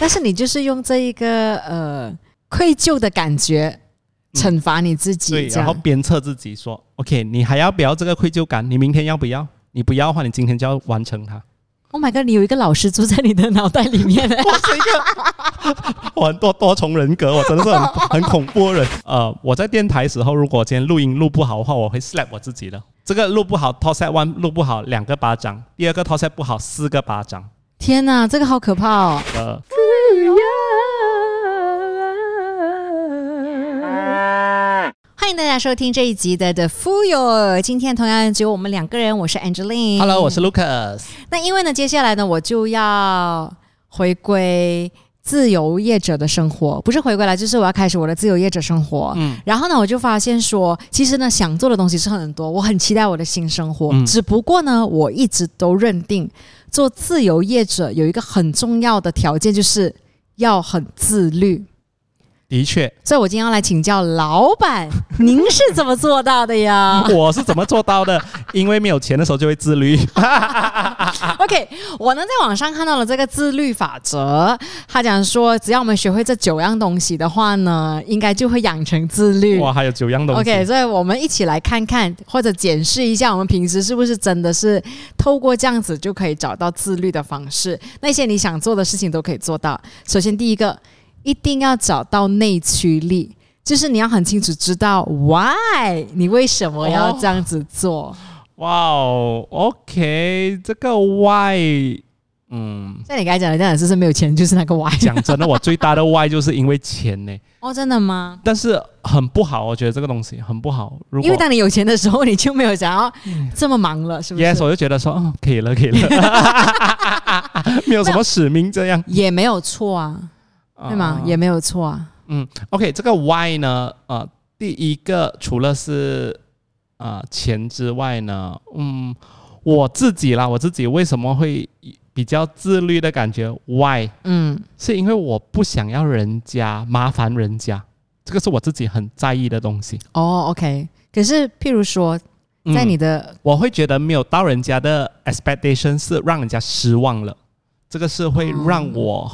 但是你就是用这一个呃愧疚的感觉惩罚你自己，对，然后鞭策自己说：“OK，你还要不要这个愧疚感？你明天要不要？你不要的话，你今天就要完成它。Oh my god！你有一个老师住在你的脑袋里面欸我是一个 我很多多重人格，我真的是很 很恐怖的人。呃，我在电台时候，如果今天录音录不好的话，我会 slap 我自己的。这个录不好 t o s set one 录不好，两个巴掌；第二个 t o s set 不好，四个巴掌。天哪，这个好可怕哦！呃，欢迎大家收听这一集的 The Fool。今天同样只有我们两个人，我是 Angeline。Hello，我是 Lucas。那因为呢，接下来呢，我就要回归自由业者的生活，不是回归来，就是我要开始我的自由业者生活。嗯然后呢，我就发现说，其实呢，想做的东西是很多，我很期待我的新生活。嗯只不过呢，我一直都认定做自由业者有一个很重要的条件，就是要很自律。的确，所以我今天要来请教老板，您是怎么做到的呀 我是怎么做到的？因为没有钱的时候就会自律。OK，我呢在网上看到了这个自律法则，他讲说，只要我们学会这九样东西的话呢，应该就会养成自律。哇，还有九样东西。OK，所以我们一起来看看，或者检视一下，我们平时是不是真的是透过这样子就可以找到自律的方式。那些你想做的事情都可以做到。首先，第一个，一定要找到内驱力，就是你要很清楚知道 why 你为什么要这样子做。哇哦，OK，这个 why 嗯，像你刚才讲的，这样是是没有钱就是那个 why？讲真的，我最大的 why 就是因为钱呢，哦，真的吗？但是很不好，我觉得这个东西很不好。如果因为当你有钱的时候，你就没有想要这么忙了，是不是 Yes，我就觉得说，哦，可以了，可以了，没有什么使命这样，也没有错啊，对吗？啊也没有错啊。嗯，OK，这个 why 呢，呃，第一个除了是呃钱之外呢，嗯，我自己啦，我自己为什么会比较自律的感觉？Why？嗯是因为我不想要人家麻烦人家，这个是我自己很在意的东西。哦，OK。可是，譬如说，在你嗯的我会觉得没有到人家的 expectation 是让人家失望了，这个是会让我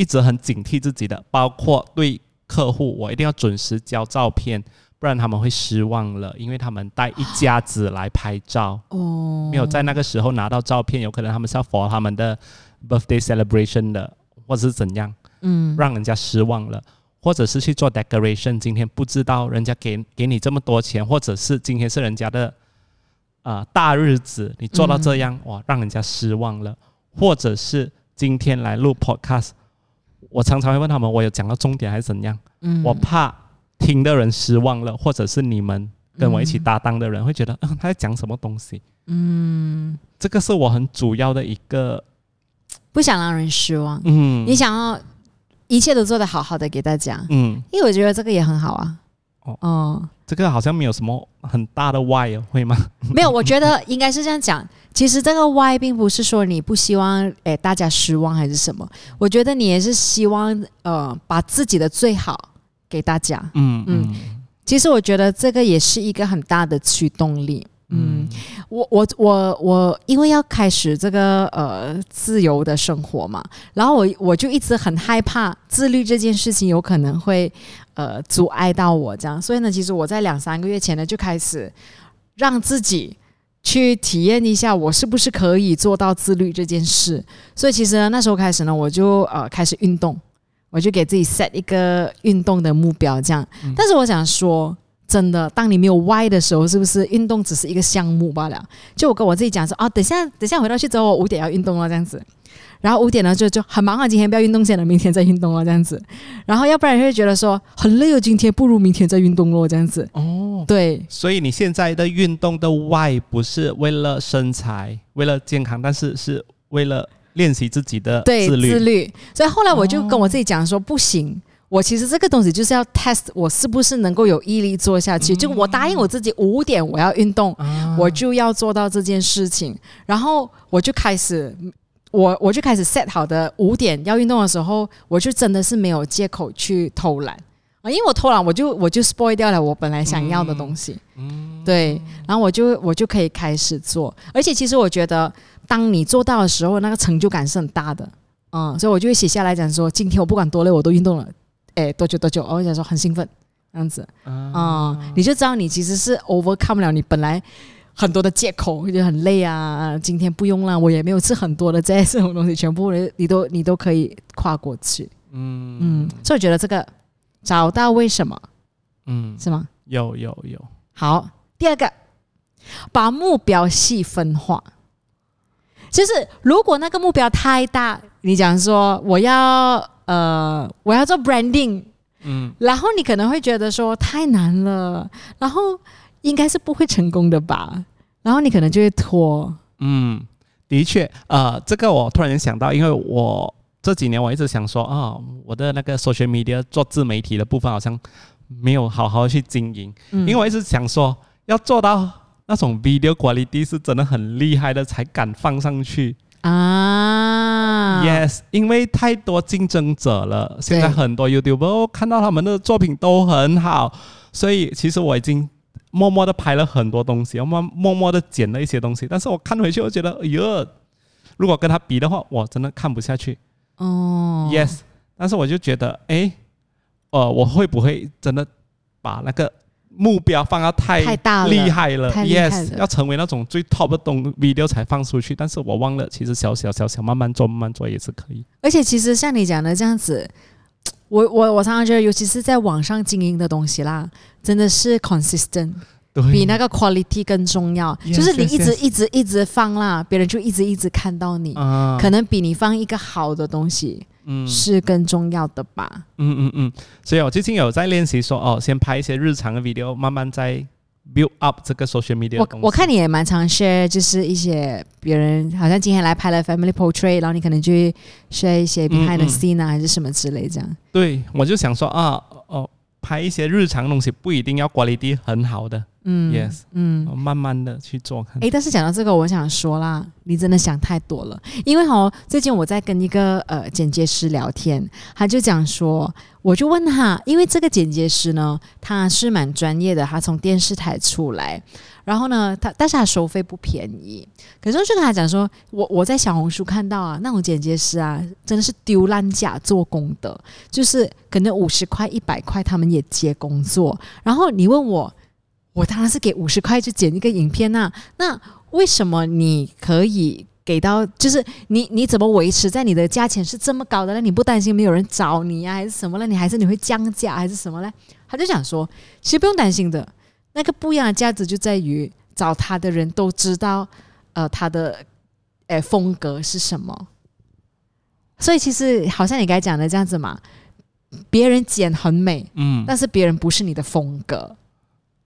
一直很警惕自己的，包括对客户，我一定要准时交照片，不然他们会失望了，因为他们带一家子来拍照，哦，没有在那个时候拿到照片，有可能他们是要 for 他们的 birthday celebration 的，或者是怎样，嗯让人家失望了。或者是去做 decoration，今天不知道人家给给你这么多钱，或者是今天是人家的啊、呃大日子，你做到这样、哇，让人家失望了。或者是今天来录 podcast，我常常会问他们，我有讲到重点还是怎样？嗯我怕听的人失望了，或者是你们跟我一起搭档的人会觉得，嗯、他在讲什么东西？嗯这个是我很主要的一个，不想让人失望，嗯，你想要一切都做得好好的给大家，嗯，因为我觉得这个也很好啊。哦哦，这个好像没有什么很大的 why 哦会吗？没有，我觉得应该是这样讲。其实这个 why 并不是说你不希望诶大家失望还是什么，我觉得你也是希望呃把自己的最好给大家。嗯嗯嗯其实我觉得这个也是一个很大的驱动力。嗯，我我我我因为要开始这个呃自由的生活嘛，然后我我就一直很害怕自律这件事情有可能会呃阻碍到我这样，所以呢，其实我在两三个月前呢就开始让自己去体验一下我是不是可以做到自律这件事。所以其实呢那时候开始呢，我就呃开始运动，我就给自己 set 一个运动的目标这样。但是我想说。真的，当你没有 Y 的时候，是不是运动只是一个项目罢了？就我跟我自己讲说啊，等下等下回到去之后，我五点要运动了这样子，然后五点呢就就很忙啊，今天不要运动先了，明天再运动了这样子，然后要不然就会觉得说很累哦，今天不如明天再运动咯这样子。哦，对，所以你现在的运动的 why 不是为了身材，为了健康，但是是为了练习自己的对，自律。自律。所以后来我就跟我自己讲说，不行。我其实这个东西就是要 test 我是不是能够有毅力做下去。就我答应我自己五点我要运动，啊我就要做到这件事情。然后我就开始，我我就开始 set 好的五点要运动的时候，我就真的是没有借口去偷懒。啊，因为我偷懒，我就我就 spoil 掉了我本来想要的东西。嗯对，然后我就我就可以开始做，而且其实我觉得，当你做到的时候，那个成就感是很大的。嗯，所以我就会写下来讲说，今天我不管多累，我都运动了，哎，多久多久，我想说很兴奋，这样子，啊、你就知道你其实是 overcome 了你本来很多的借口，就很累啊，今天不用了，我也没有吃很多的这些这种东西，全部你都你都可以跨过去，嗯。嗯，所以我觉得这个找到为什么嗯，是吗？有有有，好，第二个，把目标细分化。就是如果那个目标太大，你讲说我要呃我要做 branding，嗯。然后你可能会觉得说太难了，然后应该是不会成功的吧，然后你可能就会拖。嗯，的确，呃，这个我突然间想到，因为我这几年我一直想说啊、我的那个 social media 做自媒体的部分好像没有好好去经营，嗯因为我一直想说要做到那种 video quality 是真的很厉害的才敢放上去。啊 Yes，因为太多竞争者了，现在很多 YouTuber 哦看到他们的作品都很好，所以其实我已经默默的拍了很多东西，我默默默的剪了一些东西，但是我看回去，我觉得，哎呦，如果跟他比的话，我真的看不下去。哦 Yes，但是我就觉得，哎，呃，我会不会真的把那个目标放到太太大了厉害了？Yes，要成为那种最 top 的东 video 才放出去，但是我忘了，其实小小小小慢慢做，慢慢做也是可以。而且其实像你讲的这样子，我我我常常觉得，尤其是在网上经营的东西啦，真的是 consistent。对，比那个 quality 更重要。Yes, 就是你一直一直一直放啦，别人就一直一直看到你，啊。可能比你放一个好的东西嗯。是更重要的吧。嗯嗯嗯，所以我最近有在练习说，哦，先拍一些日常的 video，慢慢再 build up 这个 social media 的我。我看你也蛮常 share，就是一些别人好像今天来拍了 family portrait，然后你可能就 share 一些 behind the 嗯 scene 啊，还是什么之类这样。对，我就想说啊，哦，拍一些日常的东西，不一定要 quality 很好的、嗯 y e s 嗯。哦慢慢的去做看。诶，但是讲到这个，我想说啦，你真的想太多了。因为哦，最近我在跟一个呃剪接师聊天，他就讲说，我就问他，因为这个剪接师呢，他是蛮专业的，他从电视台出来，然后呢，他但是他收费不便宜。可是我就跟他讲说，我我在小红书看到啊，那种剪接师啊，真的是丢烂假做工的，就是可能五十块、一百块他们也接工作。然后你问我，我当然是给五十块去剪一个影片呐、那为什么你可以给到？就是你你怎么维持在你的价钱是这么高的呢？你不担心没有人找你呀、还是什么呢？你还是你会降价还是什么呢？他就想说，其实不用担心的，那个不一样的价值就在于找他的人都知道，呃，他的呃风格是什么。所以其实好像你刚才讲的这样子嘛，别人剪很美，嗯但是别人不是你的风格，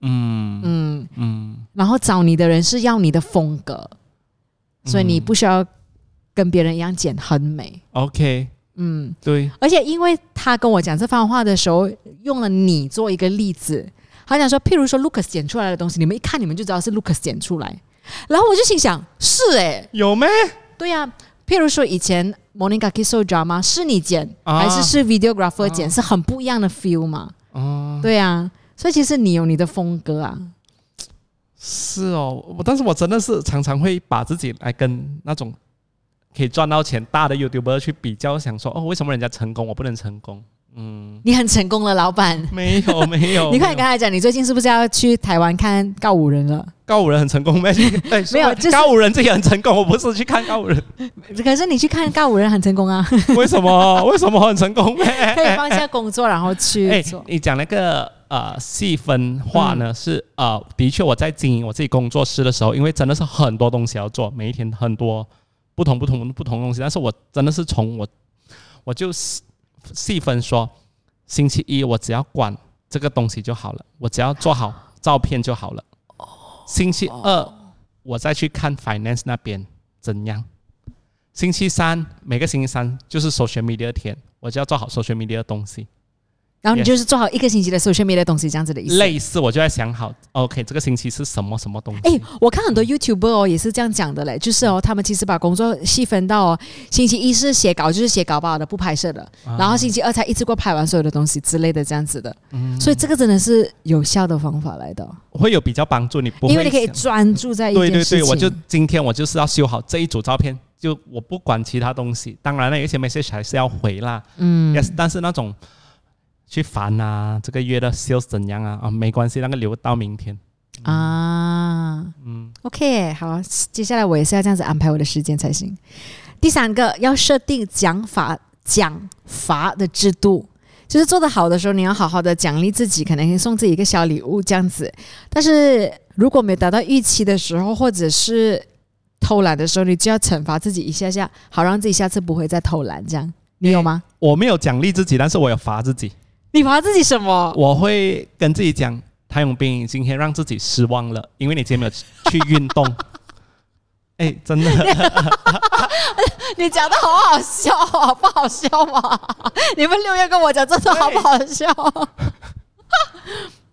嗯嗯。嗯，然后找你的人是要你的风格，所以你不需要跟别人一样剪很美。OK，嗯，对，而且因为他跟我讲这番话的时候，用了你做一个例子，他想说，譬如说 Lucas 剪出来的东西，你们一看你们就知道是 Lucas 剪出来。然后我就心想，是诶，有没？对呀、譬如说以前 Monica Kiso drama 是你剪、啊还是是 videographer 剪，啊是很不一样的 feel 嘛？哦，对呀、所以其实你有你的风格啊。是哦，我但是我真的是常常会把自己来跟那种可以赚到钱大的 YouTuber 去比较，想说哦，为什么人家成功，我不能成功？嗯，你很成功了，老板。没 有没有，你快没有跟他讲，你最近是不是要去台湾看告五人了？告五人很成功没？对，没有就是告五人自己很成功，我不是去看告五人，可是你去看告五人很成功啊，为什么？为什么很成功？可以放下工作然后去。你讲那个呃细分化呢，嗯是呃，的确我在经营我自己工作室的时候，因为真的是很多东西要做，每一天很多不同不同不同东西，但是我真的是从我我就细细分说，星期一我只要管这个东西就好了，我只要做好照片就好了。星期二我再去看 finance 那边怎样。星期三每个星期三就是 social media 天，我就要做好 social media 的东西。然后你就是做好一个星期的 social media 的东西，这样子的意思。类似，我就在想好，OK，这个星期是什么什么东西？哎，我看很多 YouTuber 哦也是这样讲的嘞，就是哦，他们其实把工作细分到哦，星期一是写稿，就是写稿罢了，不拍摄的，啊然后星期二才一次过拍完所有的东西之类的，这样子的。嗯所以这个真的是有效的方法来的哦，会有比较帮助，你不会因为你可以专注在一对对对，件事情。我就今天我就是要修好这一组照片，就我不管其他东西，当然了，有一些 message 还是要回啦。嗯但是那种去烦啊，这个月的 sales 怎样啊？啊，没关系，那个留到明天。啊嗯，，OK，好，接下来我也是要这样子安排我的时间才行。第三个要设定奖罚奖罚的制度，就是做得好的时候，你要好好的奖励自己，可能送自己一个小礼物这样子。但是如果没有达到预期的时候，或者是偷懒的时候，你就要惩罚自己一下下，好让自己下次不会再偷懒。这样你有吗？我没有奖励自己，但是我有罚自己。你罚自己什么？我会跟自己讲，谭永斌今天让自己失望了，因为你今天没有去运动。哎，真的，你讲的好好笑哦，不好笑吗？你们六月跟我讲，真的好不好笑？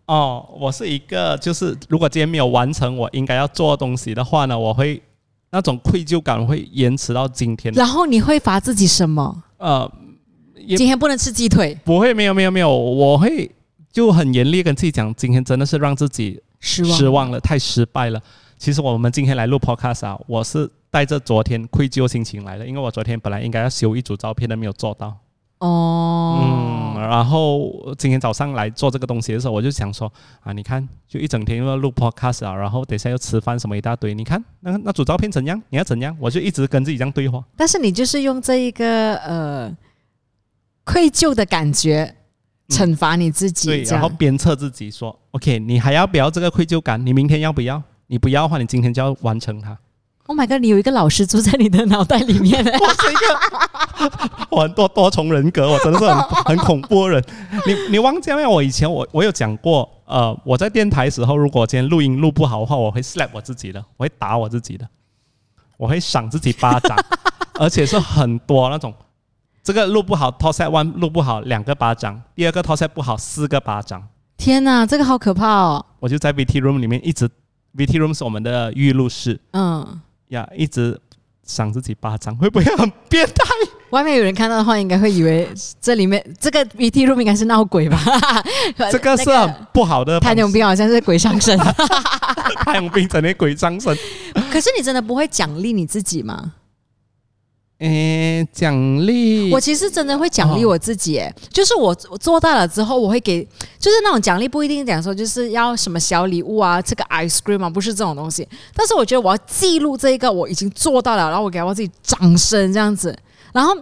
哦，我是一个，就是如果今天没有完成我应该要做的东西的话呢，我会那种愧疚感会延迟到今天。然后你会罚自己什么？呃，也今天不能吃鸡腿，不会，没有，没有，没有，我会就很严厉跟自己讲，今天真的是让自己失望，失望了，太失败了。其实我们今天来录 podcast 啊，我是带着昨天愧疚心情来的，因为我昨天本来应该要修一组照片的，没有做到。哦。嗯，然后今天早上来做这个东西的时候，我就想说啊，你看，就一整天又要录 podcast 啊，然后等一下又吃饭什么一大堆，你看那那组照片怎样？你要怎样？我就一直跟自己这样对话。但是你就是用这一个呃愧疚的感觉惩罚你自己，对，然后鞭策自己说，OK，你还要不要这个愧疚感？你明天要不要？你不要的话，你今天就要完成它。Oh my god！你有一个老师住在你的脑袋里面，我是一个 我很多多重人格，我真的是很 很恐怖的人。你你忘记了没有？我以前我我有讲过，呃，我在电台时候，如果今天录音录不好的话，我会 slap 我自己的，我会打我自己的，我会赏自己巴掌，而且是很多那种。这个录不好，top set one 录不好两个巴掌，第二个 t o s set 不好四个巴掌，天哪，这个好可怕哦！我就在 VT room 里面一直，VT room 是我们的预录室嗯，呀，一直赏自己巴掌，会不会很变态？外面有人看到的话，应该会以为这里面这个 VT room 应该是闹鬼吧？这个是很不好的方式。谭永斌好像是鬼上身，太阳兵整天鬼上身。可是你真的不会奖励你自己吗？诶，奖励我其实真的会奖励我自己，诶，就是我我做到了之后，我会给，就是那种奖励不一定讲说就是要什么小礼物啊，这个 ice cream 啊，不是这种东西。但是我觉得我要记录这一个我已经做到了，然后我给我自己掌声这样子。然后，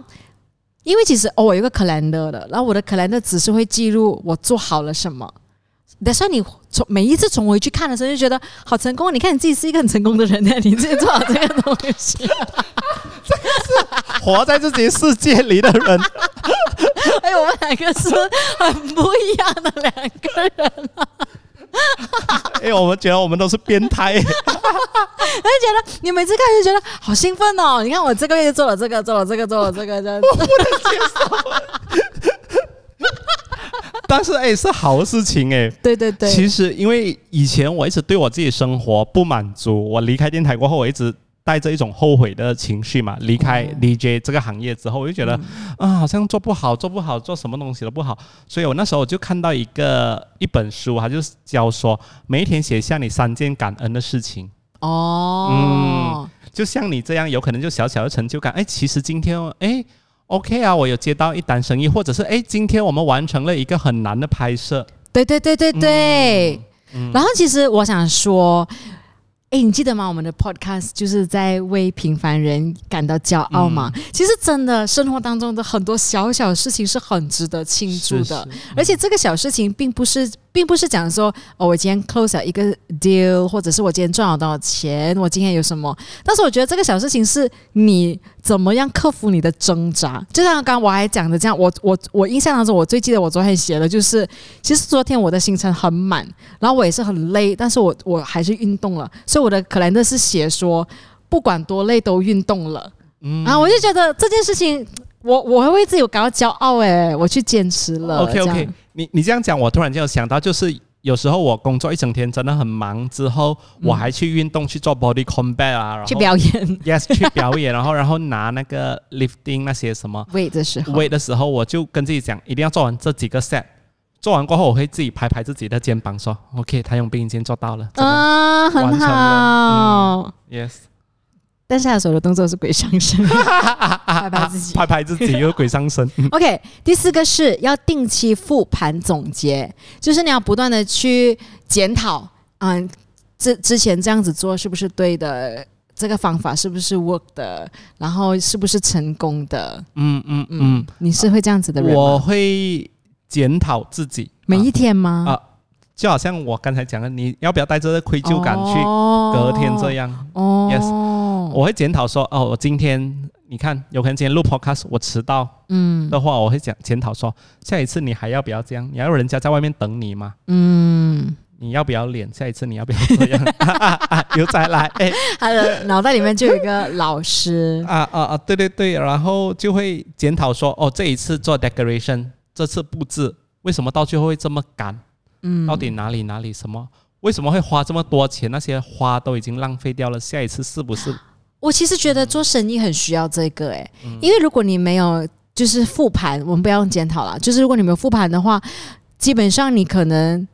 因为其实哦，我有个 calendar 的，然后我的 calendar 只是会记录我做好了什么。但是你从每一次重回去看的时候，就觉得好成功。你看你自己是一个很成功的人呢，你自己做好这个东西。活在自己世界里的人，哎，我们两个是很不一样的两个人，哎，我们觉得我们都是变态。我就觉得你每次看就觉得好兴奋哦！你看我这个月就做了这个，做了这个，做了这个，这样子。但是哎，是好事情哎。对对对，其实因为以前我一直对我自己生活不满足，我离开电台过后，我一直带着一种后悔的情绪嘛。离开 DJ 这个行业之后，我就觉得啊，好像做不好，做不好，做什么东西都不好。所以我那时候我就看到一个一本书，它就是教说每一天写下你三件感恩的事情。哦，嗯就像你这样，有可能就小小的成就感。哎，其实今天哎，OK 啊，我有接到一单生意，或者是哎，今天我们完成了一个很难的拍摄。对对对对对。嗯然后其实我想说，哎，你记得吗？我们的 podcast 就是在为平凡人感到骄傲嘛。嗯其实真的生活当中的很多小小事情是很值得庆祝的。是是而且这个小事情并不是，并不是讲说哦，我今天 close 了一个 deal，或者是我今天赚了多少钱，我今天有什么。但是我觉得这个小事情是你怎么样克服你的挣扎。就像刚刚我还讲的这样，我我我印象当中，我最记得我昨天写的就是，其实昨天我的行程很满，然后我也是很累，但是我我还是运动了，所以我的可兰的是写说，不管多累都运动了。嗯啊，我就觉得这件事情，我我会为自己感到骄傲哎，我去坚持了。OK OK，你你这样讲，我突然间有想到，就是有时候我工作一整天真的很忙，之后我还去运动去做 body combat 啊，然后去表演 yes 去表演，然后然后拿那个 lifting 那些什么 weight 的时候，weight 的时候，我就跟自己讲，一定要做完这几个 set。做完过后，我会自己拍拍自己的肩膀，说：“OK，他用冰已经做到了。这个啊，很好。了 Yes，但是他手的动作是鬼上身，拍拍自己。拍拍自己，又鬼上身。OK，第四个是要定期复盘总结，就是你要不断的去检讨，嗯，之之前这样子做是不是对的，这个方法是不是 work 的，然后是不是成功的？嗯嗯嗯嗯，，你是会这样子的人我？会检讨自己，每一啊天吗？啊就好像我刚才讲的，你要不要带着愧疚感去哦隔天这样？哦 Yes 我会检讨说，哦，我今天你看，有可能今天录 podcast 我迟到嗯的话，我会讲检讨说，下一次你还要不要这样？你要人家在外面等你吗？嗯，你要不要脸？下一次你要不要这样？又再来，哎，他的脑袋里面就有一个老师，啊啊啊，对对对，然后就会检讨说，哦，这一次做 decoration，这次布置为什么到最后会这么赶？嗯，到底哪里哪里什么？为什么会花这么多钱？那些花都已经浪费掉了，下一次是不是？我其实觉得做生意很需要这个诶、嗯。因为如果你没有就是复盘，我们不要用检讨啦，就是如果你没有复盘的话，基本上你可能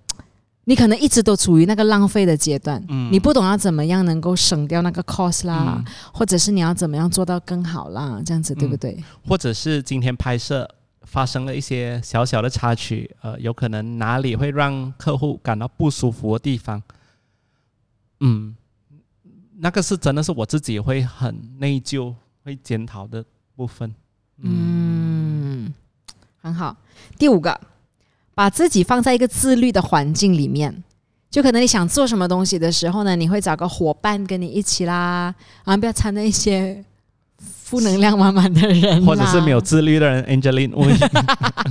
你可能一直都处于那个浪费的阶段，嗯。你不懂要怎么样能够省掉那个 cost 啦，嗯。或者是你要怎么样做到更好啦，这样子对不对？或者是今天拍摄发生了一些小小的插曲，呃，有可能哪里会让客户感到不舒服的地方，嗯，那个是真的是我自己会很内疚、会检讨的部分。嗯，很好。第五个，把自己放在一个自律的环境里面。就可能你想做什么东西的时候呢，你会找个伙伴跟你一起啦，啊，不要掺那一些负能量满满的人，或者是没有自律的人，Angeline 问，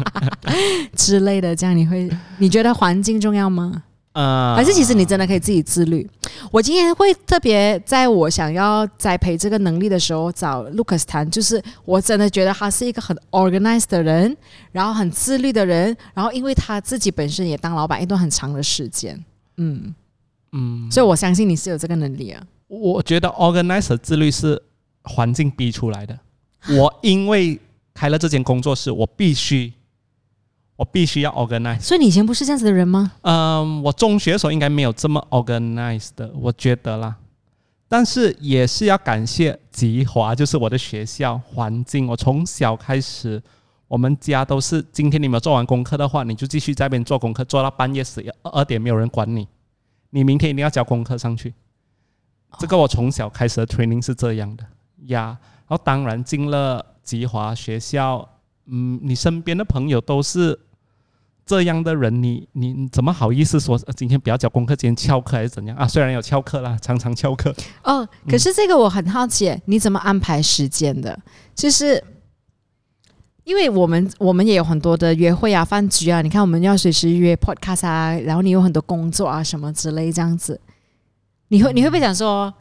之类的，这样你会你觉得环境重要吗？呃，还是其实你真的可以自己自律？我今天会特别在我想要栽培这个能力的时候找 Lucas 谈，就是我真的觉得他是一个很 organized 的人，然后很自律的人，然后因为他自己本身也当老板一段很长的时间，嗯，嗯，所以我相信你是有这个能力啊。我觉得 organized 自律是环境逼出来的。我因为开了这间工作室，我必须，我必须要 organize。所以你以前不是这样子的人吗？嗯，我中学的时候应该没有这么 organized 的，我觉得啦。但是也是要感谢吉华，就是我的学校环境。我从小开始，我们家都是今天你没有做完功课的话，你就继续在那边做功课，做到半夜十一二点，没有人管你。你明天一定要交功课上去。这个我从小开始的 training 是这样的呀。然后当然进了吉华学校，嗯，你身边的朋友都是这样的人，你你你怎么好意思说、呃今天不要交功课，今天翘课还是怎样啊？虽然有翘课啦，常常翘课。哦，可是这个我很好奇，你怎么安排时间的？就是因为我们我们也有很多的约会啊、饭局啊，你看我们要随时约 podcast 啊，然后你有很多工作啊什么之类这样子，你会你会不会想说，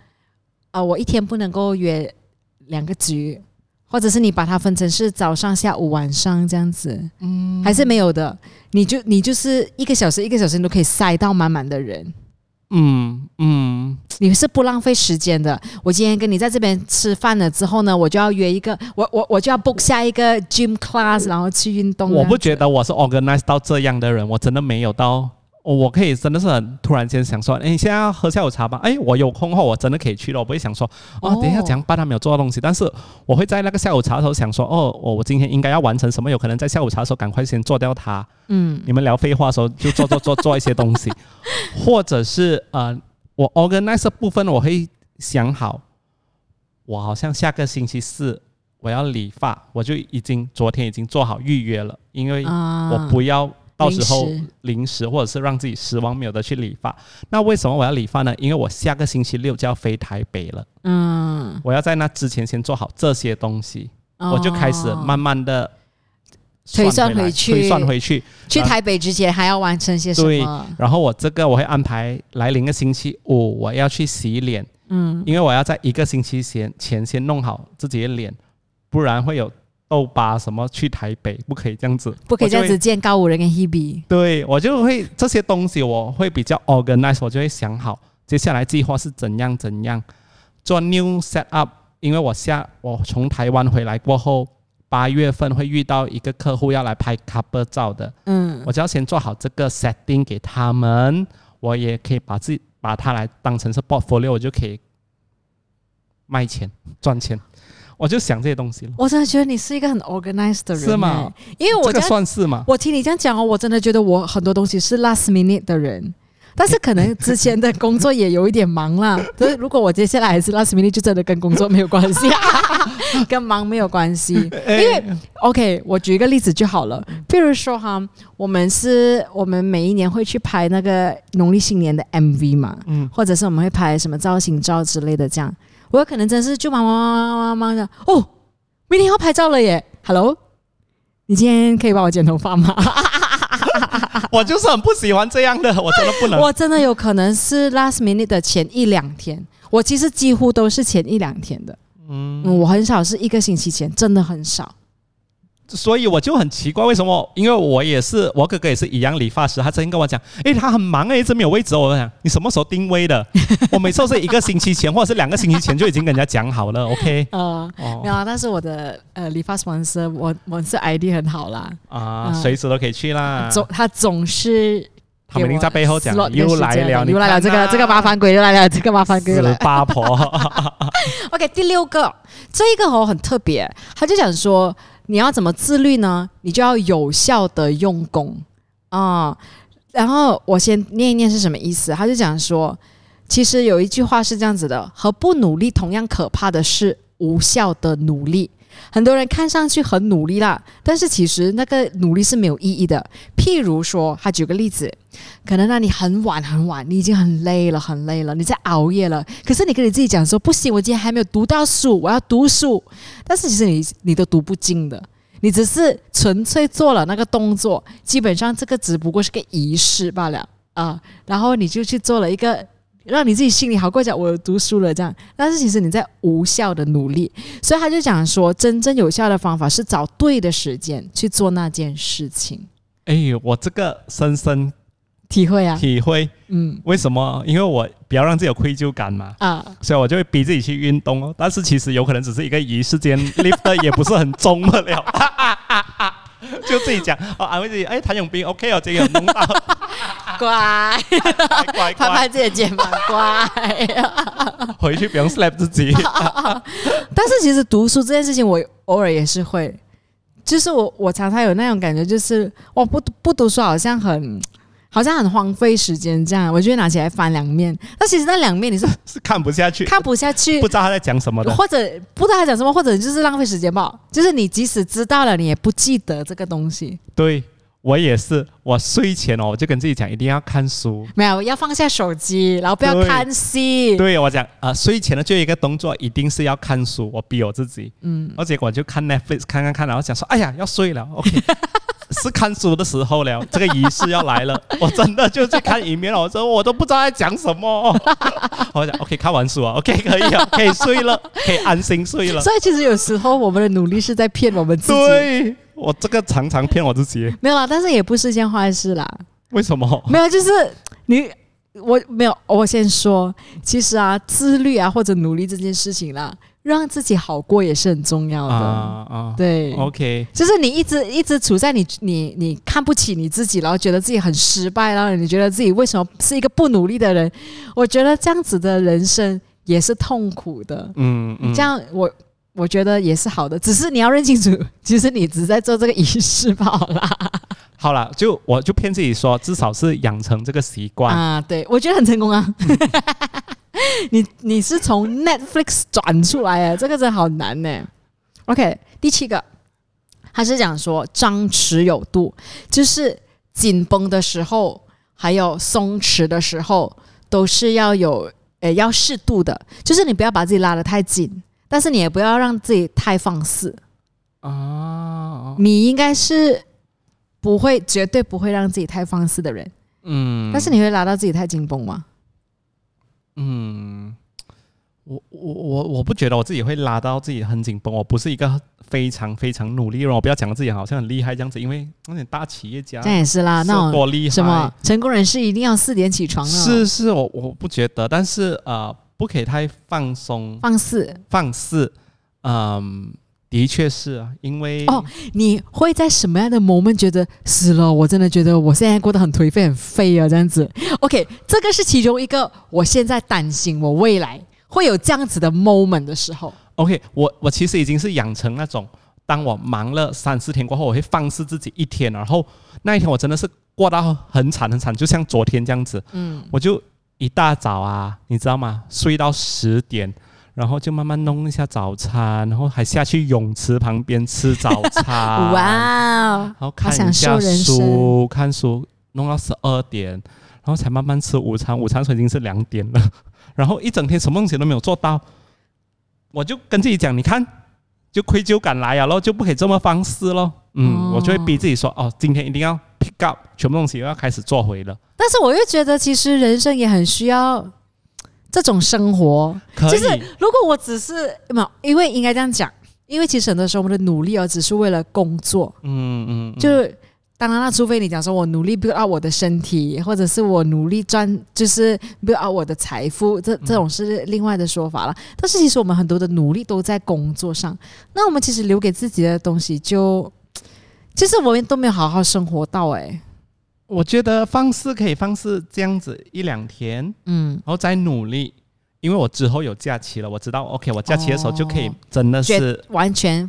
啊、我一天不能够约两个局，或者是你把它分成是早上、下午、晚上这样子，嗯，还是没有的，你就你就是一个小时一个小时你都可以塞到满满的人。嗯嗯，你是不浪费时间的。我今天跟你在这边吃饭了之后呢，我就要约一个，我我我就要 book 下一个 gym class，然后去运动。我不觉得我是 organized 到这样的人，我真的没有到。哦我可以真的是很突然间想说，哎，你现在要喝下午茶吧？哎，我有空后我真的可以去了，我不会想说，哦，哦等一下讲办他没有做到东西，但是我会在那个下午茶的时候想说，哦，我我今天应该要完成什么？有可能在下午茶的时候赶快先做掉它。嗯你们聊废话的时候就做做做做一些东西，或者是呃，我 organize 的部分我会想好，我好像下个星期四我要理发，我就已经昨天已经做好预约了，因为啊我不要到时候临时。或者是让自己失望没有的去理发。那为什么我要理发呢？因为我下个星期六就要飞台北了，嗯，我要在那之前先做好这些东西，我就开始慢慢的推算回去。推算回去，去台北之前还要完成些什么？对？然后我这个我会安排来临个星期五我要去洗脸，嗯，因为我要在一个星期前前先弄好自己的脸，不然会有痘疤什么去台北不可以这样子，不可以这样。子见高五人跟 Hebe。对我就会这些东西我会比较 organize，我就会想好接下来计划是怎样怎样做 new set up，因为我下我从台湾回来过后。八月份会遇到一个客户要来拍 couple 照的，嗯我就要先做好这个 setting 给他们，我也可以把自己把它来当成是 portfolio，我就可以卖钱赚钱，我就想这些东西了。我真的觉得你是一个很 organized 的人，是吗？因为我这个算是嘛？我听你这样讲哦，我真的觉得我很多东西是 last minute 的人。但是可能之前的工作也有一点忙啦，所 以如果我接下来还是 last minute，就真的跟工作没有关系，跟忙没有关系。因为 OK，我举一个例子就好了，譬如说哈，我们是我们每一年会去拍那个农历新年的 MV 嘛，嗯，或者是我们会拍什么造型照之类的，这样，我有可能真是就忙忙忙忙忙的哦，明天要拍照了耶，Hello，你今天可以帮我剪头发吗？我就是很不喜欢这样的，我真的不能。我真的有可能是 last minute 的前一两天，我其实几乎都是前一两天的。嗯，我很少是一个星期前，真的很少。所以我就很奇怪，为什么？因为我也是，我哥哥也是一样理发师，他曾经跟我讲，诶，他很忙诶，一直没有位置。我讲，你什么时候定位的？我每次都是一个星期前或者是两个星期前就已经跟人家讲好了，OK？啊，没有，但是我的呃理发师，我我是 ID 很好啦，啊，随时都可以去啦。总他总是，他们一定在背后讲，又来了，又来了，这个这个麻烦鬼又来了，这个麻烦鬼又来八婆。OK，第六个，这一个哦很特别，他就讲说。你要怎么自律呢？你就要有效的用功啊。然后我先念一念是什么意思。他就讲说，其实有一句话是这样子的：和不努力同样可怕的是无效的努力。很多人看上去很努力啦，但是其实那个努力是没有意义的。譬如说，他举个例子，可能让你很晚很晚，你已经很累了，很累了，你在熬夜了。可是你跟你自己讲说，不行，我今天还没有读到书，我要读书。但是其实你你都读不进的，你只是纯粹做了那个动作，基本上这个只不过是个仪式罢了啊。然后你就去做了一个。让你自己心里好过讲，我读书了这样，但是其实你在无效的努力，所以他就讲说，真正有效的方法是找对的时间去做那件事情。哎，我这个深深体会啊，体会，嗯，为什么？因为我不要让自己有愧疚感嘛，啊，所以我就会逼自己去运动哦。但是其实有可能只是一个仪式间，lift 也不是很重的了，就自己讲哦，安慰自己，哎，谭永斌，OK 哦，这个弄到。乖，乖，拍拍自己的肩膀，乖。回去不用 slap 自己。但是其实读书这件事情，我偶尔也是会，就是我我常常有那种感觉，就是我不不读书好像很好像很荒废时间这样。我就拿起来翻两面，那其实那两面你是 是看不下去，看不下去，不知道他在讲什么的，或者不知道他讲什么，或者就是浪费时间吧。就是你即使知道了，你也不记得这个东西。对。我也是，我睡前哦，我就跟自己讲，一定要看书，没有要放下手机，然后不要看戏。对我讲啊，睡前的最后一个动作一定是要看书，我逼我自己。嗯，而且我就看 Netflix 看看看，然后想说，哎呀，要睡了，OK，是看书的时候了，这个仪式要来了。我真的就去看影片了，我说我都不知道在讲什么。我讲 OK，看完书啊，OK，可以啊，可以睡了，可以安心睡了。所以其实有时候我们的努力是在骗我们自己。对。我这个常常骗我自己，没有啦，但是也不是件坏事啦。为什么？没有，就是你我没有。我先说，其实啊，自律啊或者努力这件事情啦，让自己好过也是很重要的啊啊。对，OK，就是你一直一直处在你你你看不起你自己，然后觉得自己很失败，然后你觉得自己为什么是一个不努力的人？我觉得这样子的人生也是痛苦的。嗯嗯，这样我。我觉得也是好的，只是你要认清楚，其实你只是在做这个仪式罢了。好了，就我就骗自己说，至少是养成这个习惯啊。对，我觉得很成功啊。你你是从 Netflix 转出来啊，这个真好难呢。OK，第七个，他是讲说张弛有度，就是紧绷的时候，还有松弛的时候，都是要有呃要适度的，就是你不要把自己拉得太紧。但是你也不要让自己太放肆啊！你应该是不会，绝对不会让自己太放肆的人。嗯，但是你会拉到自己太紧绷吗？嗯，我我我我不觉得我自己会拉到自己很紧绷。我不是一个非常非常努力。我不要讲自己好像很厉害这样子，因为那点大企业家这也是啦，那种多厉害？什么成功人士一定要四点起床？是是，我我不觉得，但是呃。不可以太放松、放肆、放肆，嗯，的确是啊，因为哦，你会在什么样的 moment 觉得死了？我真的觉得我现在过得很颓废、很废啊，这样子。OK，这个是其中一个，我现在担心我未来会有这样子的 moment 的时候？OK，我我其实已经是养成那种，当我忙了三四天过后，我会放肆自己一天，然后那一天我真的是过到很惨很惨，就像昨天这样子，嗯，我就一大早啊，你知道吗？睡到十点，然后就慢慢弄一下早餐，然后还下去泳池旁边吃早餐，哇哦，然后看一下书，看书弄到十二点，然后才慢慢吃午餐，午餐已经是两点了，然后一整天什么东西都没有做到，我就跟自己讲，你看，就愧疚感来了咯，就不可以这么放肆咯。嗯，哦我就会逼自己说，哦，今天一定要 pick up，全部东西又要开始做回了。但是我又觉得，其实人生也很需要这种生活。就是如果我只是没有，因为应该这样讲，因为其实很多时候我们的努力而，只是为了工作，嗯嗯，嗯就是。当然了，除非你讲说我努力 build up 我的身体，或者是我努力赚，就是 build up 我的财富，这这种是另外的说法了。但是其实我们很多的努力都在工作上，那我们其实留给自己的东西就，其实我们都没有好好生活到哎、我觉得方式可以方式这样子一两天，嗯，然后再努力，因为我之后有假期了，我知道 OK，我假期的时候就可以哦真的绝是完全，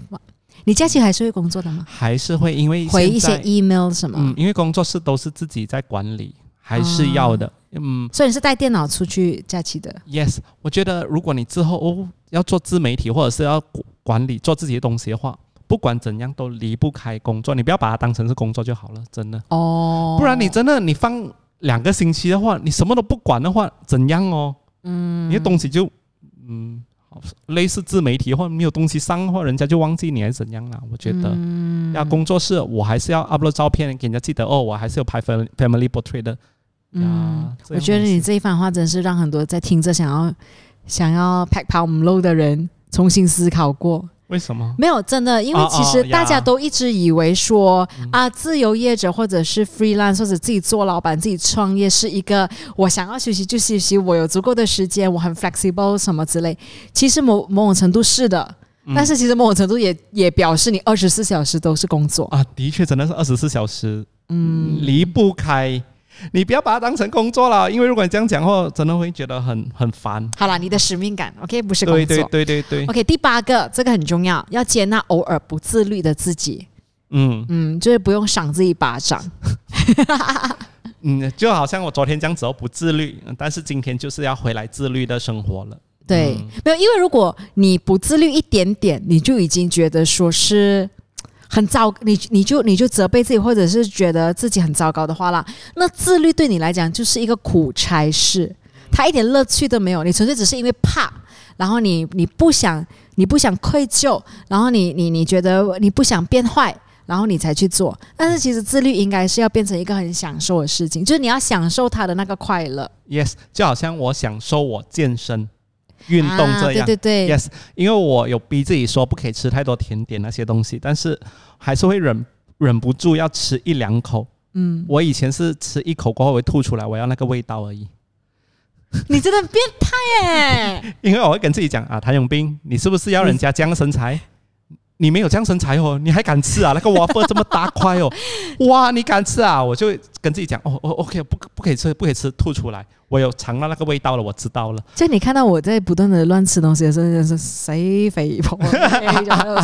你假期还是会工作的吗？还是会因为回一些 email 什么？嗯，因为工作室都是自己在管理，还是要的。嗯所以你是带电脑出去假期的？，yes，我觉得如果你之后哦要做自媒体或者是要管管理做自己的东西的话，不管怎样都离不开工作，你不要把它当成是工作就好了，真的。哦，不然你真的你放两个星期的话，你什么都不管的话，怎样哦？嗯你的东西就嗯，类似自媒体或没有东西上的话，人家就忘记你还是怎样啦？我觉得。嗯要工作室，我还是要 upload 照片给人家记得哦，我还是有拍 family portrait 的。嗯我觉得你这一番话真是让很多在听着想要想要 pack 跑我们 low 的人重新思考过。为什么？没有真的，因为哦其实大家都一直以为说、嗯啊，自由业者或者是 freelance 或者自己做老板、自己创业是一个我想要休息就休息，我有足够的时间，我很 flexible 什么之类。其实某某种程度是的，嗯但是其实某种程度也也表示你二十四小时都是工作。啊，的确真的是二十四小时嗯，离不开。你不要把它当成工作了，因为如果你这样讲的话，真的会觉得很很烦。好了，你的使命感，OK，不是工作。对对对对对，OK，第八个，这个很重要，要接纳偶尔不自律的自己。嗯嗯，就是不用赏自己一巴掌。嗯，就好像我昨天这样子哦，不自律，但是今天就是要回来自律的生活了。对，嗯没有，因为如果你不自律一点点，你就已经觉得说是很糟，你你就你就责备自己，或者是觉得自己很糟糕的话啦，那自律对你来讲就是一个苦差事，它一点乐趣都没有，你纯粹只是因为怕，然后你你不想你不想愧疚，然后你你你觉得你不想变坏。然后你才去做，但是其实自律应该是要变成一个很享受的事情，就是你要享受它的那个快乐，Yes，就好像我享受我健身、运动这样。啊、对对对 Yes，因为我有逼自己说不可以吃太多甜点那些东西，但是还是会忍忍不住要吃一两口。嗯，我以前是吃一口过后会吐出来，我要那个味道而已。你真的很变态耶！因为我会跟自己讲啊，谭永斌，你是不是要人家这样身材？你没有这样身材哦，你还敢吃啊？那个 waffle 这么大块哦，哇，你敢吃啊？我就跟自己讲，哦哦，OK，不不可以吃，不可以吃，吐出来。我有尝到那个味道了，我知道了。就你看到我在不断的乱吃东西的时候，就是谁肥婆，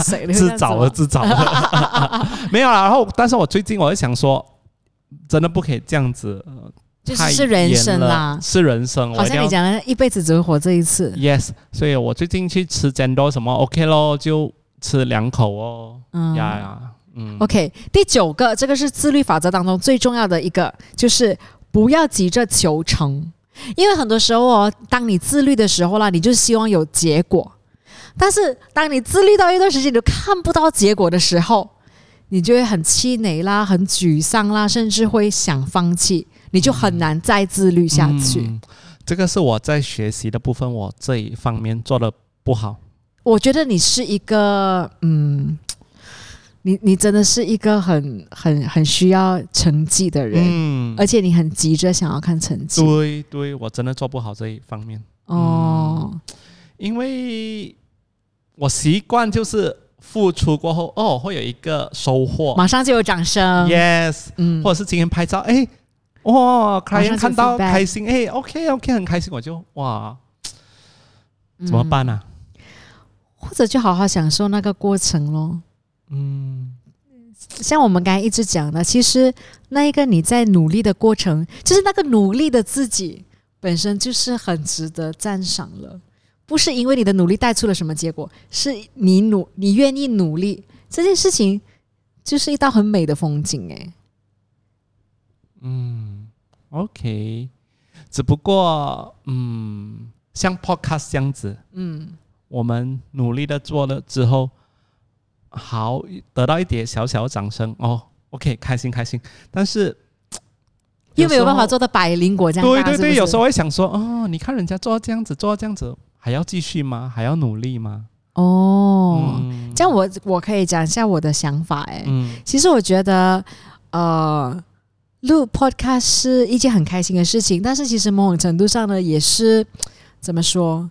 谁自找的，自找的，没有啦。然后，但是我最近我就想说，真的不可以这样子，呃就是人生啦。是人生。我好像你讲的，一辈子只会活这一次。yes，所以我最近去吃煎多什么 OK 咯，就吃两口哦，嗯呀呀，嗯 OK，第九个，这个是自律法则当中最重要的一个，就是不要急着求成，因为很多时候哦，当你自律的时候啦，你就希望有结果，但是当你自律到一段时间你都看不到结果的时候，你就会很气馁啦，很沮丧啦，甚至会想放弃，你就很难再自律下去。嗯这个是我在学习的部分，我这一方面做的不好。我觉得你是一个，嗯，你你真的是一个很很很需要成绩的人。嗯，而且你很急着想要看成绩。对对，我真的做不好这一方面，哦，因为我习惯就是付出过后，哦，会有一个收获。马上就有掌声。，yes，嗯。或者是今天拍照，哎，哇，看到开心，哎，OK OK，很开心，我就哇，怎么办呢、啊？或者就好好享受那个过程咯。嗯像我们刚才一直讲的，其实那一个你在努力的过程，就是那个努力的自己本身就是很值得赞赏了。不是因为你的努力带出了什么结果，是你努你愿意努力这件事情，就是一道很美的风景诶。嗯，OK。只不过，嗯，像 Podcast 这样子，嗯，我们努力的做了之后，好得到一点小小的掌声哦，OK，开心开心。但是又没有办法做到百灵果这样大。对对对，是是有时候会想说，哦，你看人家做到这样子，做到这样子，还要继续吗？还要努力吗？哦，嗯这样我我可以讲一下我的想法诶。嗯其实我觉得，呃，录 podcast 是一件很开心的事情，但是其实某种程度上呢，也是怎么说？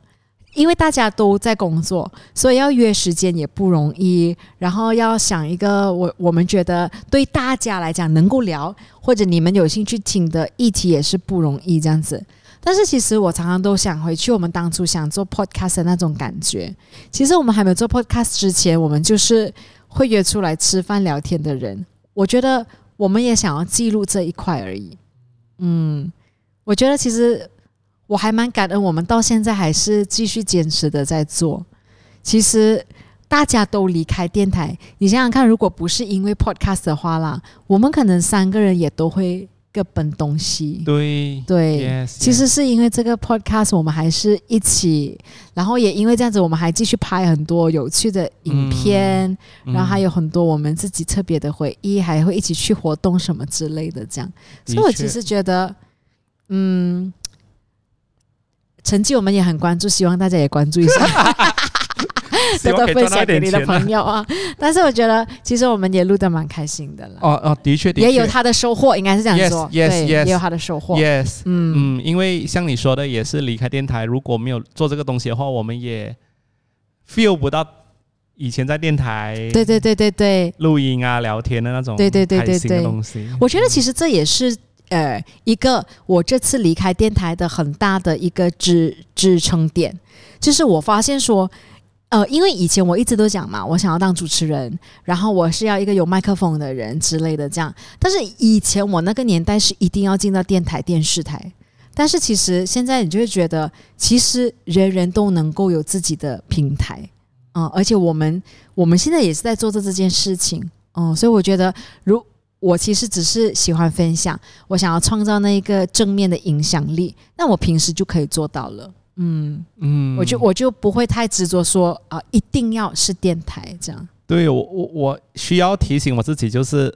因为大家都在工作，所以要约时间也不容易。然后要想一个我我们觉得对大家来讲能够聊，或者你们有兴趣听的议题也是不容易这样子。但是其实我常常都想回去我们当初想做 podcast 的那种感觉。其实我们还没有做 podcast 之前，我们就是会约出来吃饭聊天的人。我觉得我们也想要记录这一块而已。嗯，我觉得其实我还蛮感恩，我们到现在还是继续坚持的在做。其实大家都离开电台，你想想看，如果不是因为 podcast 的话啦，我们可能三个人也都会各奔东西。对对 yes, 其实是因为这个 podcast，我们还是一起，然后也因为这样子，我们还继续拍很多有趣的影片，嗯然后还有很多我们自己特别的回忆，还会一起去活动什么之类的，这样。所以我其实觉得，嗯，成绩我们也很关注，希望大家也关注一下，希多多分享给你的朋友啊。但是我觉得，其实我们也录得蛮开心的了，哦哦，的确的确也有他的收获，应该是这样说 yes, 对 yes. 也有他的收获。yes，嗯嗯，因为像你说的，也是离开电台，如果没有做这个东西的话，我们也 feel 不到以前在电台对对对对对，录音啊、聊天的那种对对对对对东西。我觉得其实这也是呃一个我这次离开电台的很大的一个支支撑点，就是我发现说。呃，因为以前我一直都讲嘛，我想要当主持人，然后我是要一个有麦克风的人之类的这样。但是以前我那个年代是一定要进到电台、电视台，但是其实现在你就会觉得，其实人人都能够有自己的平台，嗯、而且我们我们现在也是在做着这件事情，嗯、所以我觉得如我其实只是喜欢分享，我想要创造那一个正面的影响力，那我平时就可以做到了。嗯，嗯，我就我就不会太执着说啊、一定要是电台这样。对我我我需要提醒我自己，就是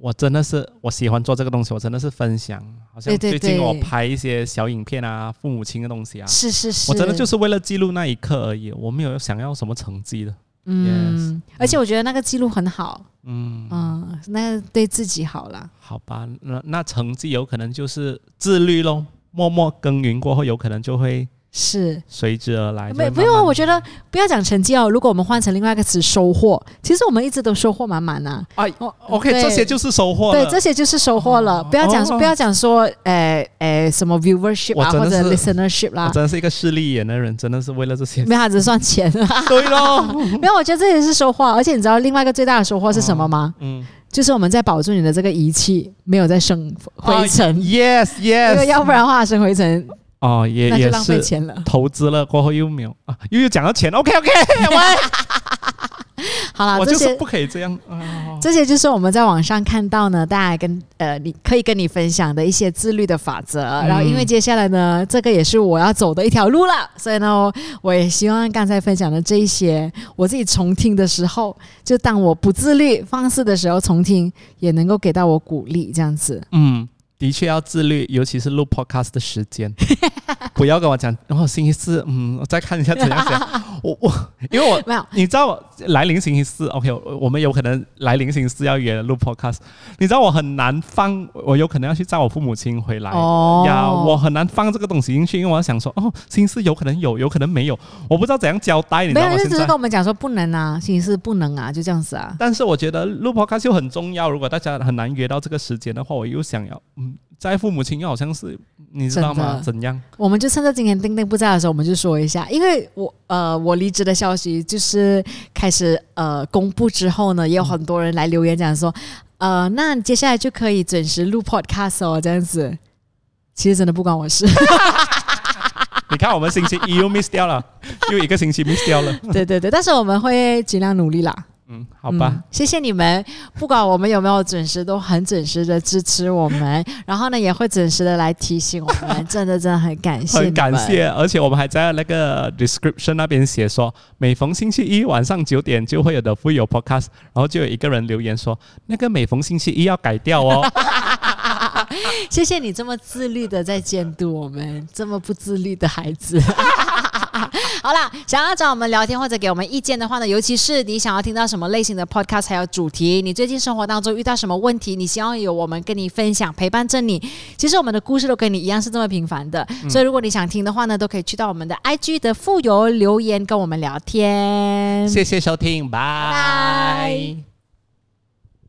我真的是我喜欢做这个东西，我真的是分享。好像最近我拍一些小影片啊，父母亲的东西啊，是是是，我真的就是为了记录那一刻而已，我没有想要什么成绩的。嗯 Yes 而且我觉得那个记录很好，嗯，嗯，那对自己好了。好吧，那那成绩有可能就是自律咯，默默耕耘过后，有可能就会是，随之而来。没不用，我觉得不要讲成绩哦。如果我们换成另外一个词，收获，其实我们一直都收获满满呐。啊哦，OK，这些就是收获对，这些就是收获了。哦不要讲，哦不要讲说，呃呃，什么 viewership 啊，或者 listenership 啦，我真的是一个势利眼的人，真的是为了这些。没有，他只是算钱。对咯，没有，我觉得这也是收获。而且你知道另外一个最大的收获是什么吗？嗯，就是我们在保住你的这个仪器没有再生灰尘，Yes Yes，要不然的话生灰尘哦，也也那就浪费是钱了。投资了过后又没有啊，又又讲到钱。OK OK，好了，我这就是不可以这样啊。这些就是我们在网上看到呢，大家跟呃，你可以跟你分享的一些自律的法则。然后，因为接下来呢，这个也是我要走的一条路了，所以呢，我也希望刚才分享的这一些，我自己重听的时候，就当我不自律放肆的时候重听，也能够给到我鼓励，这样子。嗯，的确要自律，尤其是录 podcast 的时间，不要跟我讲，然、后星期四，嗯，我再看一下怎样怎样。我我，因为我没有，你知道我来临星期四，OK，我我们有可能来临星期四要约录 podcast，你知道我很难放，我有可能要去载我父母亲回来。哦呀，我很难放这个东西进去，因为我要想说，哦，星期四有可能有，有可能没有，我不知道怎样交代，你知没有，就只是跟，我们讲说不能啊，星期四不能啊，就这样子啊。但是我觉得录 podcast 又很重要，如果大家很难约到这个时间的话，我又想要，嗯，在父母亲又好像是你知道吗？怎样？我们就趁着今天丁丁不在的时候，我们就说一下，因为我呃我离职的消息就是开始呃公布之后呢，也有很多人来留言讲说，呃，那接下来就可以准时录 podcast 哦，这样子。其实真的不关我事，你看我们星期一又 miss 掉了，又一个星期 miss 掉了。对对对，但是我们会尽量努力啦。嗯，好吧。嗯谢谢你们，不管我们有没有准时，都很准时的支持我们，然后呢，也会准时的来提醒我们，真的真的很感谢，很感。谢，而且我们还在那个 description 那边写说，每逢星期一晚上九点就会有的富有 podcast，然后就有一个人留言说，那个每逢星期一要改掉哦。谢谢你这么自律的在监督我们，这么不自律的孩子。好啦，想要找我们聊天或者给我们意见的话呢，尤其是你想要听到什么类型的 podcast 还有主题，你最近生活当中遇到什么问题，你希望有我们跟你分享，陪伴着你。其实我们的故事都跟你一样是这么平凡的，所以如果你想听的话呢，都可以去到我们的 IG 的富有留言跟我们聊天。谢谢收听，拜拜